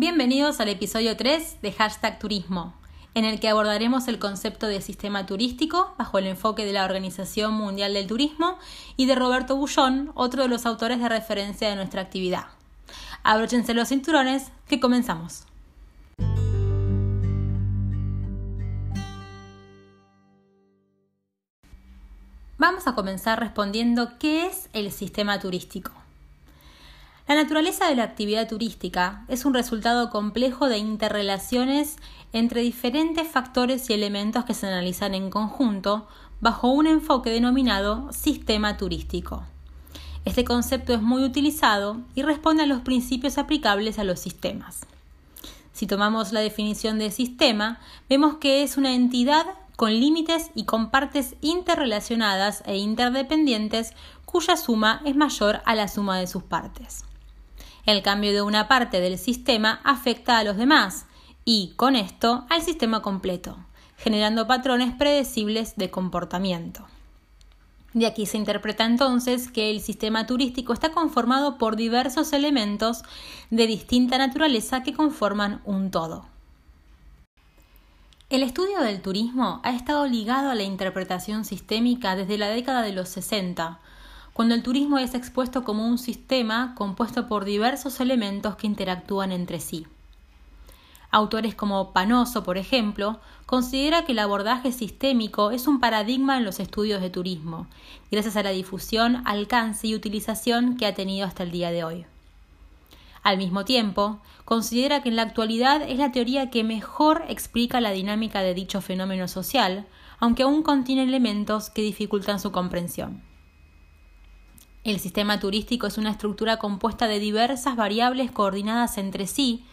Bienvenidos al episodio 3 de Hashtag Turismo, en el que abordaremos el concepto de sistema turístico bajo el enfoque de la Organización Mundial del Turismo y de Roberto Bullón, otro de los autores de referencia de nuestra actividad. Abróchense los cinturones, que comenzamos. Vamos a comenzar respondiendo qué es el sistema turístico. La naturaleza de la actividad turística es un resultado complejo de interrelaciones entre diferentes factores y elementos que se analizan en conjunto bajo un enfoque denominado sistema turístico. Este concepto es muy utilizado y responde a los principios aplicables a los sistemas. Si tomamos la definición de sistema, vemos que es una entidad con límites y con partes interrelacionadas e interdependientes cuya suma es mayor a la suma de sus partes. El cambio de una parte del sistema afecta a los demás y, con esto, al sistema completo, generando patrones predecibles de comportamiento. De aquí se interpreta entonces que el sistema turístico está conformado por diversos elementos de distinta naturaleza que conforman un todo. El estudio del turismo ha estado ligado a la interpretación sistémica desde la década de los 60, cuando el turismo es expuesto como un sistema compuesto por diversos elementos que interactúan entre sí. Autores como Panoso, por ejemplo, considera que el abordaje sistémico es un paradigma en los estudios de turismo, gracias a la difusión, alcance y utilización que ha tenido hasta el día de hoy. Al mismo tiempo, considera que en la actualidad es la teoría que mejor explica la dinámica de dicho fenómeno social, aunque aún contiene elementos que dificultan su comprensión. El sistema turístico es una estructura compuesta de diversas variables coordinadas entre sí,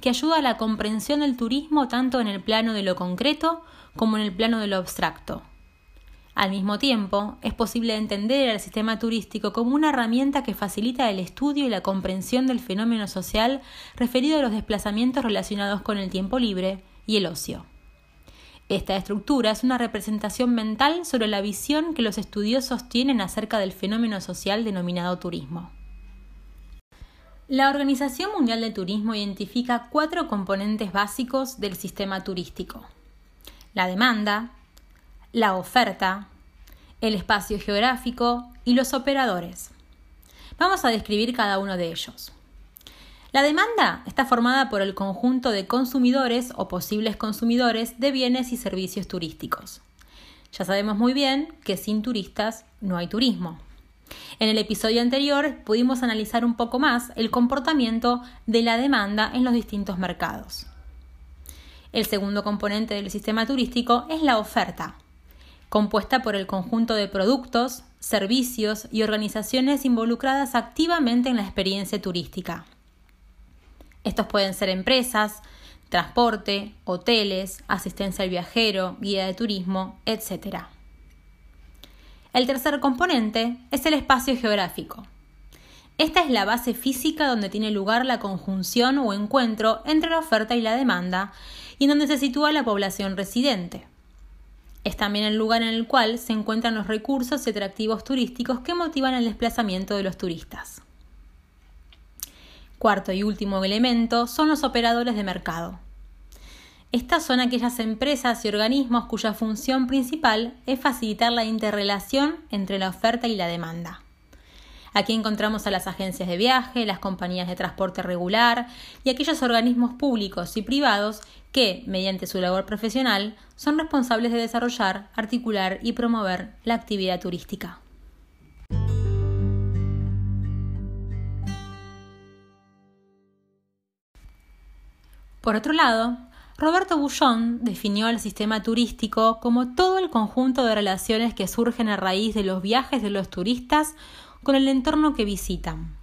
que ayuda a la comprensión del turismo tanto en el plano de lo concreto como en el plano de lo abstracto, al mismo tiempo, es posible entender al sistema turístico como una herramienta que facilita el estudio y la comprensión del fenómeno social referido a los desplazamientos relacionados con el tiempo libre y el ocio. Esta estructura es una representación mental sobre la visión que los estudiosos tienen acerca del fenómeno social denominado turismo. La Organización Mundial del Turismo identifica cuatro componentes básicos del sistema turístico. La demanda, la oferta, el espacio geográfico y los operadores. Vamos a describir cada uno de ellos. La demanda está formada por el conjunto de consumidores o posibles consumidores de bienes y servicios turísticos. Ya sabemos muy bien que sin turistas no hay turismo. En el episodio anterior pudimos analizar un poco más el comportamiento de la demanda en los distintos mercados. El segundo componente del sistema turístico es la oferta, compuesta por el conjunto de productos, servicios y organizaciones involucradas activamente en la experiencia turística. Estos pueden ser empresas, transporte, hoteles, asistencia al viajero, guía de turismo, etc. El tercer componente es el espacio geográfico. Esta es la base física donde tiene lugar la conjunción o encuentro entre la oferta y la demanda y donde se sitúa la población residente. Es también el lugar en el cual se encuentran los recursos y atractivos turísticos que motivan el desplazamiento de los turistas. Cuarto y último elemento son los operadores de mercado. Estas son aquellas empresas y organismos cuya función principal es facilitar la interrelación entre la oferta y la demanda. Aquí encontramos a las agencias de viaje, las compañías de transporte regular y aquellos organismos públicos y privados que, mediante su labor profesional, son responsables de desarrollar, articular y promover la actividad turística. Por otro lado, Roberto Bullón definió al sistema turístico como todo el conjunto de relaciones que surgen a raíz de los viajes de los turistas con el entorno que visitan.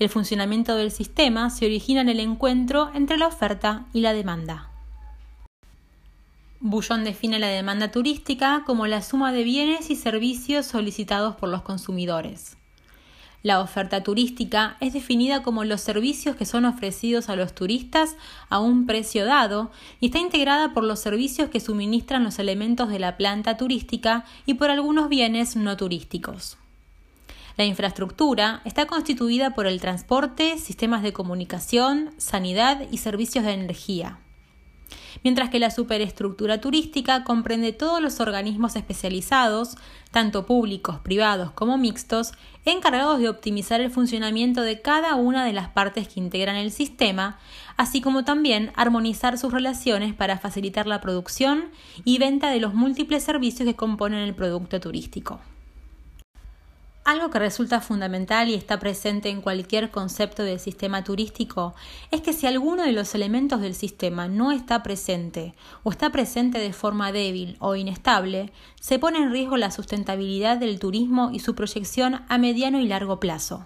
El funcionamiento del sistema se origina en el encuentro entre la oferta y la demanda. Bullón define la demanda turística como la suma de bienes y servicios solicitados por los consumidores. La oferta turística es definida como los servicios que son ofrecidos a los turistas a un precio dado y está integrada por los servicios que suministran los elementos de la planta turística y por algunos bienes no turísticos. La infraestructura está constituida por el transporte, sistemas de comunicación, sanidad y servicios de energía mientras que la superestructura turística comprende todos los organismos especializados, tanto públicos, privados como mixtos, encargados de optimizar el funcionamiento de cada una de las partes que integran el sistema, así como también armonizar sus relaciones para facilitar la producción y venta de los múltiples servicios que componen el producto turístico. Algo que resulta fundamental y está presente en cualquier concepto del sistema turístico es que si alguno de los elementos del sistema no está presente o está presente de forma débil o inestable, se pone en riesgo la sustentabilidad del turismo y su proyección a mediano y largo plazo.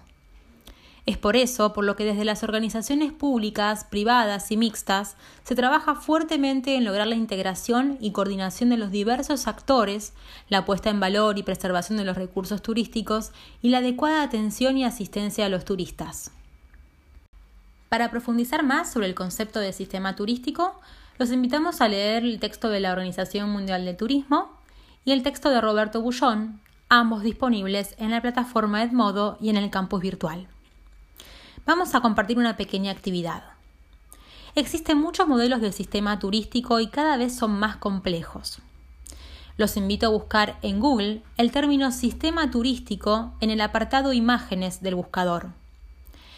Es por eso por lo que desde las organizaciones públicas, privadas y mixtas se trabaja fuertemente en lograr la integración y coordinación de los diversos actores, la puesta en valor y preservación de los recursos turísticos y la adecuada atención y asistencia a los turistas. Para profundizar más sobre el concepto de sistema turístico, los invitamos a leer el texto de la Organización Mundial de Turismo y el texto de Roberto Bullón, ambos disponibles en la plataforma Edmodo y en el campus virtual vamos a compartir una pequeña actividad. Existen muchos modelos del sistema turístico y cada vez son más complejos. Los invito a buscar en Google el término sistema turístico en el apartado imágenes del buscador.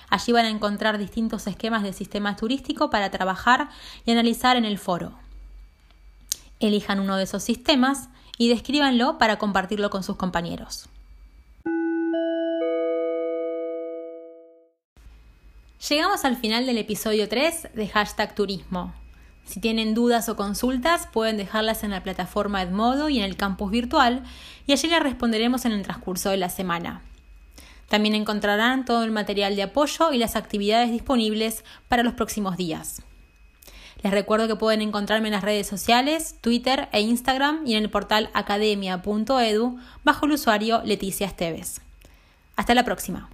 Allí van a encontrar distintos esquemas del sistema turístico para trabajar y analizar en el foro. Elijan uno de esos sistemas y descríbanlo para compartirlo con sus compañeros. Llegamos al final del episodio 3 de Hashtag Turismo. Si tienen dudas o consultas, pueden dejarlas en la plataforma Edmodo y en el campus virtual, y allí les responderemos en el transcurso de la semana. También encontrarán todo el material de apoyo y las actividades disponibles para los próximos días. Les recuerdo que pueden encontrarme en las redes sociales, Twitter e Instagram y en el portal academia.edu bajo el usuario Leticia Esteves. Hasta la próxima.